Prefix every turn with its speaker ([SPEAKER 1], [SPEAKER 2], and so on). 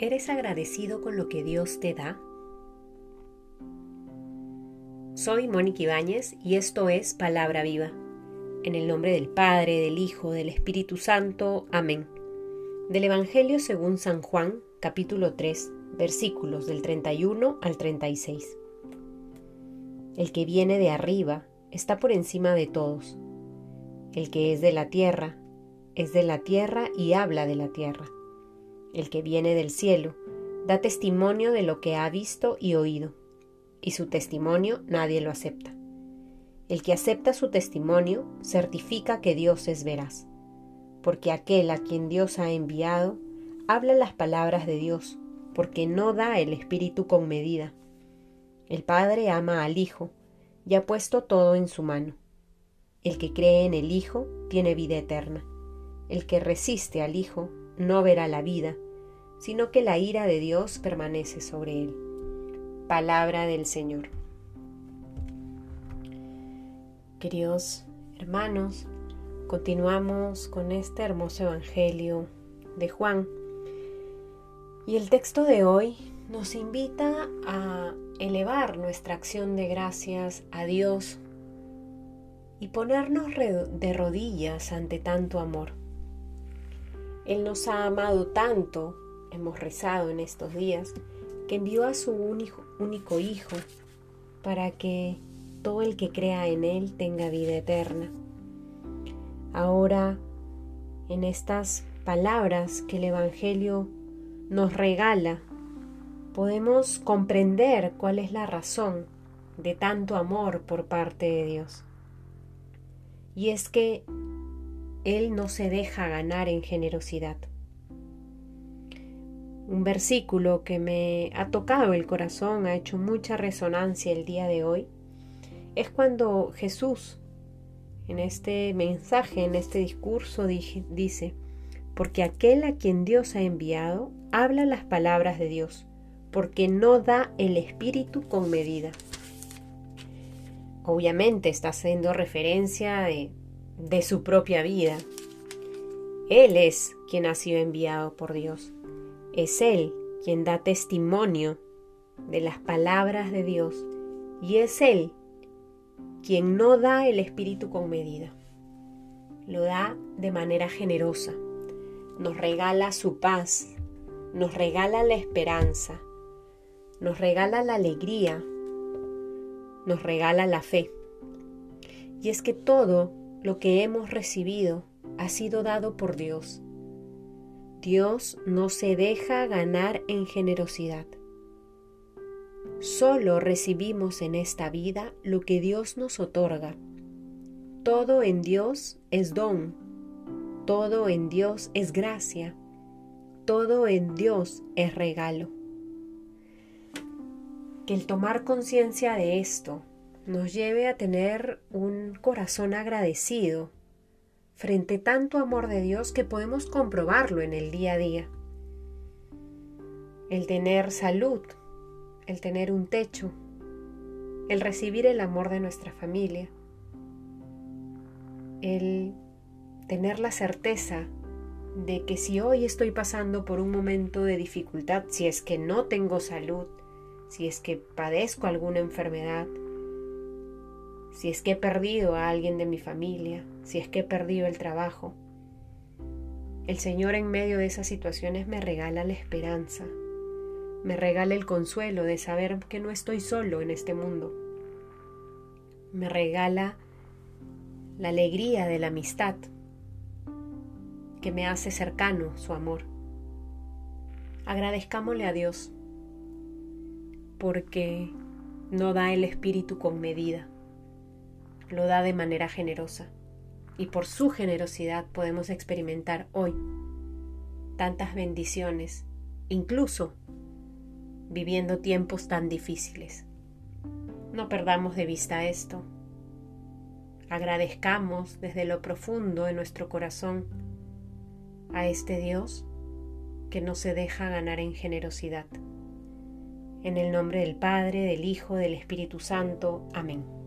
[SPEAKER 1] ¿Eres agradecido con lo que Dios te da? Soy Mónica Ibáñez y esto es Palabra Viva. En el nombre del Padre, del Hijo, del Espíritu Santo. Amén. Del Evangelio según San Juan, capítulo 3, versículos del 31 al 36. El que viene de arriba está por encima de todos. El que es de la tierra, es de la tierra y habla de la tierra el que viene del cielo, da testimonio de lo que ha visto y oído, y su testimonio nadie lo acepta. El que acepta su testimonio certifica que Dios es veraz, porque aquel a quien Dios ha enviado habla las palabras de Dios, porque no da el Espíritu con medida. El Padre ama al Hijo y ha puesto todo en su mano. El que cree en el Hijo tiene vida eterna. El que resiste al Hijo no verá la vida, sino que la ira de Dios permanece sobre él. Palabra del Señor. Queridos hermanos, continuamos con este hermoso Evangelio de Juan. Y el texto de hoy nos invita a elevar nuestra acción de gracias a Dios y ponernos de rodillas ante tanto amor. Él nos ha amado tanto, hemos rezado en estos días, que envió a su único, único Hijo para que todo el que crea en Él tenga vida eterna. Ahora, en estas palabras que el Evangelio nos regala, podemos comprender cuál es la razón de tanto amor por parte de Dios. Y es que él no se deja ganar en generosidad. Un versículo que me ha tocado el corazón, ha hecho mucha resonancia el día de hoy, es cuando Jesús, en este mensaje, en este discurso, dice, porque aquel a quien Dios ha enviado habla las palabras de Dios, porque no da el Espíritu con medida. Obviamente está haciendo referencia de de su propia vida. Él es quien ha sido enviado por Dios. Es Él quien da testimonio de las palabras de Dios y es Él quien no da el Espíritu con medida. Lo da de manera generosa. Nos regala su paz, nos regala la esperanza, nos regala la alegría, nos regala la fe. Y es que todo lo que hemos recibido ha sido dado por Dios. Dios no se deja ganar en generosidad. Solo recibimos en esta vida lo que Dios nos otorga. Todo en Dios es don. Todo en Dios es gracia. Todo en Dios es regalo. Que el tomar conciencia de esto nos lleve a tener un corazón agradecido frente tanto amor de Dios que podemos comprobarlo en el día a día. El tener salud, el tener un techo, el recibir el amor de nuestra familia, el tener la certeza de que si hoy estoy pasando por un momento de dificultad, si es que no tengo salud, si es que padezco alguna enfermedad, si es que he perdido a alguien de mi familia, si es que he perdido el trabajo. El Señor en medio de esas situaciones me regala la esperanza, me regala el consuelo de saber que no estoy solo en este mundo. Me regala la alegría de la amistad que me hace cercano su amor. Agradezcámosle a Dios porque no da el espíritu con medida lo da de manera generosa y por su generosidad podemos experimentar hoy tantas bendiciones, incluso viviendo tiempos tan difíciles. No perdamos de vista esto. Agradezcamos desde lo profundo de nuestro corazón a este Dios que no se deja ganar en generosidad. En el nombre del Padre, del Hijo, del Espíritu Santo. Amén.